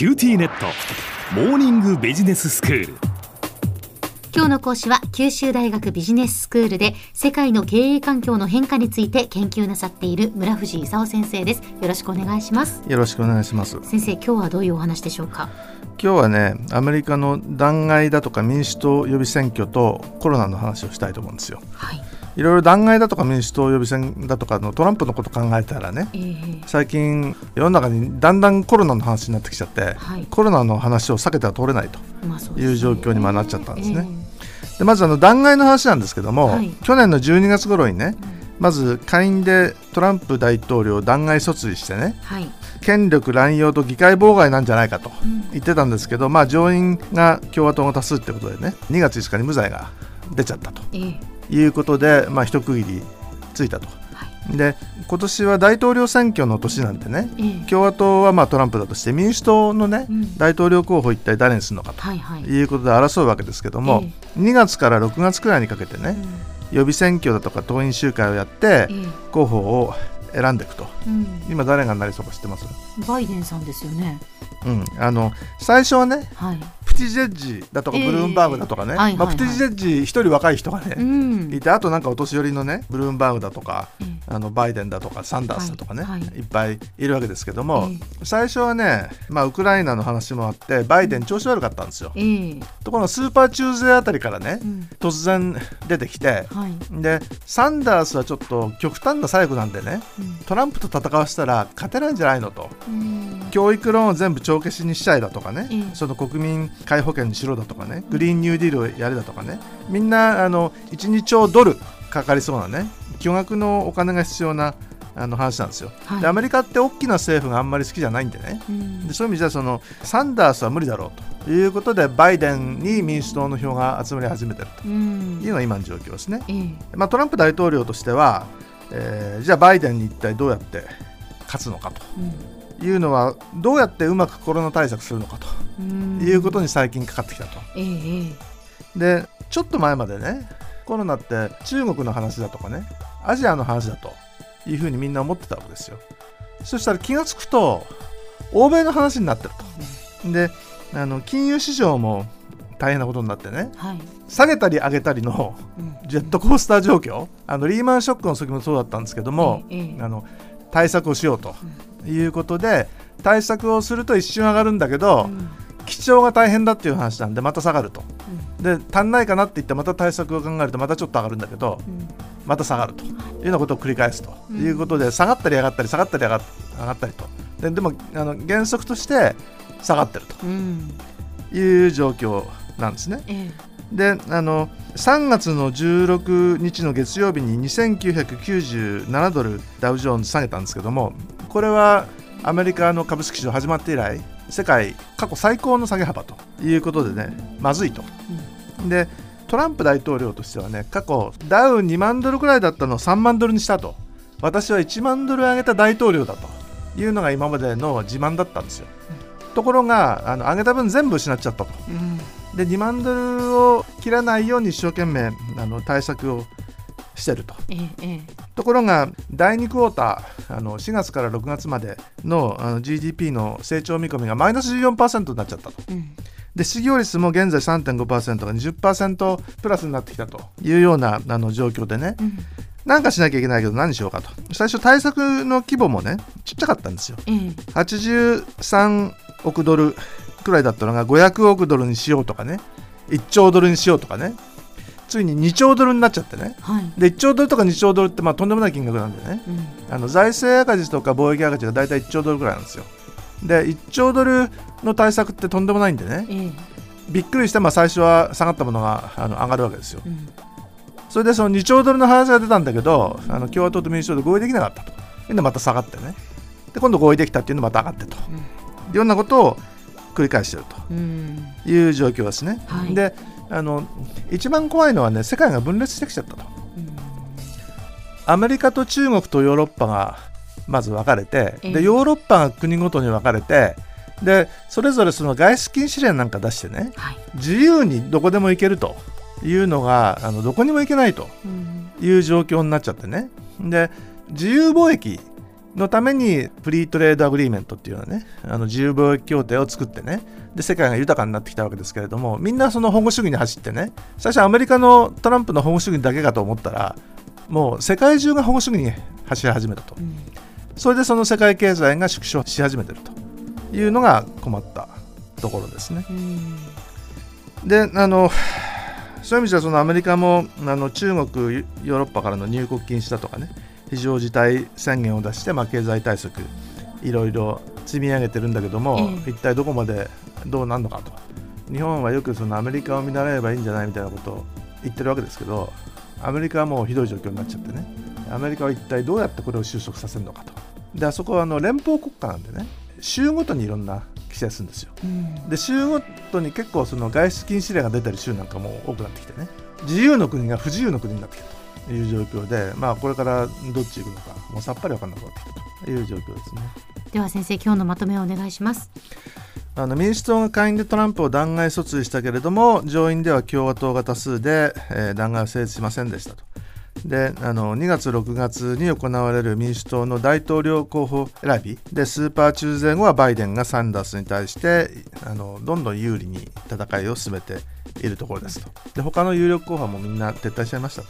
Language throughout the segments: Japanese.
QTnet。モーニングビジネススクール。今日の講師は九州大学ビジネススクールで世界の経営環境の変化について研究なさっている村藤勲先生です。よろしくお願いします。よろしくお願いします。先生今日はどういうお話でしょうか？今日はねアメリカの弾劾だとか民主党予備選挙とコロナの話をしたいと思うんですよ。はい、いろいろ弾劾だとか民主党予備選だとかのトランプのこと考えたらねえー、最近世の中にだんだんコロナの話になってきちゃって、はい。コロナの話を避けては通れないという状況にまあなっちゃったんですね。えでまずあの弾劾の話なんですけども、はい。去年の12月頃にねまず下院でトランプ大統領を弾劾訴追してねーはい、権力乱用と議会妨害なんじゃないかとうん。言ってたんですけど、まあ、上院が共和党の多数ってことでね2月5日に無罪が出ちゃったと。えーいうことで、まあ、一区切りついたと。はい。で今年は大統領選挙の年なんでねえー共和党はまあトランプだとして民主党のねうん。大統領候補一体誰にするのかとはいうことで争うわけですけども、2月から6月くらいにかけてね予備選挙だとか党員集会をやってえー候補を選んでいくと。うん。今誰がなりそうか知ってます、バイデンさんですよね。うん、あの最初はねはい。プティジェッジだとかええブルームバーグだとかね、まあ、プティジェッジ一人若い人がうね、ん。いてあとなんかお年寄りのねブルームバーグだとかえーあのバイデンだとかサンダースだとかね、はい。っぱいいるわけですけども、え最初はね、まあ、ウクライナの話もあってバイデン調子悪かったんですよ。えーところがスーパーチューズデーあたりからねうん。突然出てきてはい。でサンダースはちょっと極端な左翼なんでねトランプと戦わせたら勝てないんじゃないのと。うん。教育ローンを全部帳消しにしちゃいだとかね、ええ。その国民皆保険にしろだとかねグリーンニューディールをやれだとかねみんなあの12兆ドルかかりそうなね巨額のお金が必要なあの話なんですよ、はい。でアメリカって大きな政府があんまり好きじゃないんでね。うん。でそういう意味じゃそのサンダースは無理だろうということでバイデンに民主党の票が集まり始めてると。うん。いうのが今の状況ですね、えーまあ、トランプ大統領としては、えーじゃあバイデンに一体どうやって勝つのかと。うんいうのはどうやってうまくコロナ対策するのかとうんいうことに最近かかってきたと。でちょっと前までねコロナって中国の話だとかねアジアの話だというふうにみんな思ってたわけですよ。そしたら気が付くと欧米の話になってると。であの金融市場も大変なことになってねはい下げたり上げたりのうんジェットコースター状況あのリーマンショックの時もそうだったんですけども、ええええあの対策をしようということで対策をすると一瞬上がるんだけど、うん。基調が大変だっていう話なんでまた下がると。で足んないかなって言ってまた対策を考えるとまたちょっと上がるんだけどうん。また下がると。いうようなことを繰り返すということで、下がったり上がったり下がったり上がっ上がったりと。ででもあの原則として下がってるうん。という状況なんですね。えであの3月の16日の月曜日に2997ドルダウジョーンズ下げたんですけどもこれはアメリカの株式市場始まって以来世界過去最高の下げ幅ということでねまずいと。でトランプ大統領としてはね過去ダウ2万ドルくらいだったのを3万ドルにしたと私は1万ドル上げた大統領だというのが今までの自慢だったんですよ。ところがあの上げた分全部失っちゃったと。えうんで2万ドルを切らないように一生懸命あの対策をしてると。えええところが第2クォーターあの4月から6月までのあの GDP の成長見込みがマイナス14%になっちゃったと。えうん。で失業率も現在3.5%が20%プラスになってきたというようなあの状況でね。うん。なんかしなきゃいけないけど何しようかと。最初対策の規模もねちっちゃかったんですよ。ええ。83億ドルくらいだったのが500億ドルにしようとかね。1兆ドルにしようとかね。ついに2兆ドルになっちゃってね。はい。で1兆ドルとか2兆ドルってまあとんでもない金額なんでね。うん。あの財政赤字とか貿易赤字が大体1兆ドルくらいなんですよ。で1兆ドルの対策ってとんでもないんでね。ええ。びっくりしてまあ最初は下がったものがあの上がるわけですよ。うん。それでその2兆ドルの話が出たんだけどあの共和党と民主党で合意できなかったと。いうのでまた下がってね。で今度合意できたっていうのまた上がってと。いうようなことを繰り返しているとうん。いう状況ですね。はい。であの一番怖いのはね世界が分裂してきちゃったと。うん。アメリカと中国とヨーロッパがまず分かれて、ええ。でヨーロッパが国ごとに分かれてでそれぞれその外出禁止令なんか出してねはい。自由にどこでも行けるというのがあのどこにも行けないとうん。いう状況になっちゃってね。で自由貿易のためにフリートレードアグリーメントっていうのはねあの自由貿易協定を作ってねで世界が豊かになってきたわけですけれどもみんなその保護主義に走ってね最初アメリカのトランプの保護主義だけかと思ったらもう世界中が保護主義に走り始めたと、それでその世界経済が縮小し始めてるというのが困ったところですね。であのそういう意味ではそのアメリカもあの中国ヨーロッパからの入国禁止だとかね非常事態宣言を出して、まあ、経済対策いろいろ積み上げてるんだけども、ええ、一体どこまでどうなるのかと。日本はよくそのアメリカを見習えばいいんじゃないみたいなことを言ってるわけですけどアメリカはもうひどい状況になっちゃってね。アメリカは一体どうやってこれを収束させるのかと。であそこはあの連邦国家なんでね州ごとにいろんな規制するんですよ、うん、で州ごとに結構その外出禁止令が出てる州なんかも多くなってきてね。自由の国が不自由の国になってきたという状況で、まあ、これからどっち行くのかもうさっぱり分かんなくなったという状況ですね。では先生今日のまとめをお願いします。あの民主党が下院でトランプを弾劾訴追したけれども上院では共和党が多数で、えー、弾劾を成立しませんでしたと。であの2月、6月に行われる民主党の大統領候補選びでスーパー中前後はバイデンがサンダースに対してあのどんどん有利に戦いを進めているところですと。で他の有力候補もみんな撤退しちゃいましたと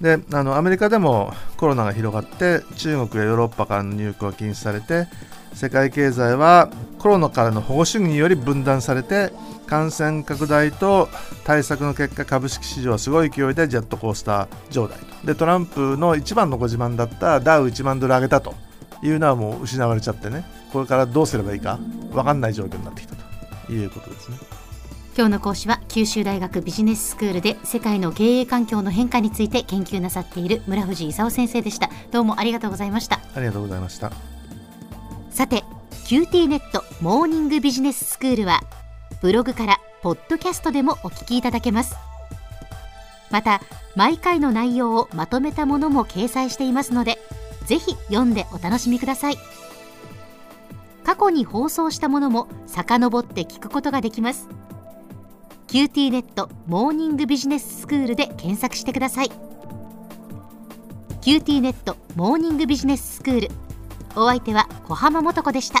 であのアメリカでもコロナが広がって中国やヨーロッパからの入国が禁止されて世界経済はコロナからの保護主義により分断されて感染拡大と対策の結果株式市場はすごい勢いでジェットコースター状態と。でトランプの一番のご自慢だったダウ1万ドル上げたと。いうのはもう失われちゃってね。これからどうすればいいか分かんない状況になってきたということですね。今日の講師は九州大学ビジネススクールで世界の経営環境の変化について研究なさっている村藤勲先生でした。どうもありがとうございました。ありがとうございました。さて QT ネットモーニングビジネススクールはブログからポッドキャストでもお聞きいただけます。また毎回の内容をまとめたものも掲載していますのでぜひ読んでお楽しみください。過去に放送したものも遡って聞くことができます QT ネットモーニングビジネススクールで検索してください QT ネットモーニングビジネススクールお相手は小浜もとこでした。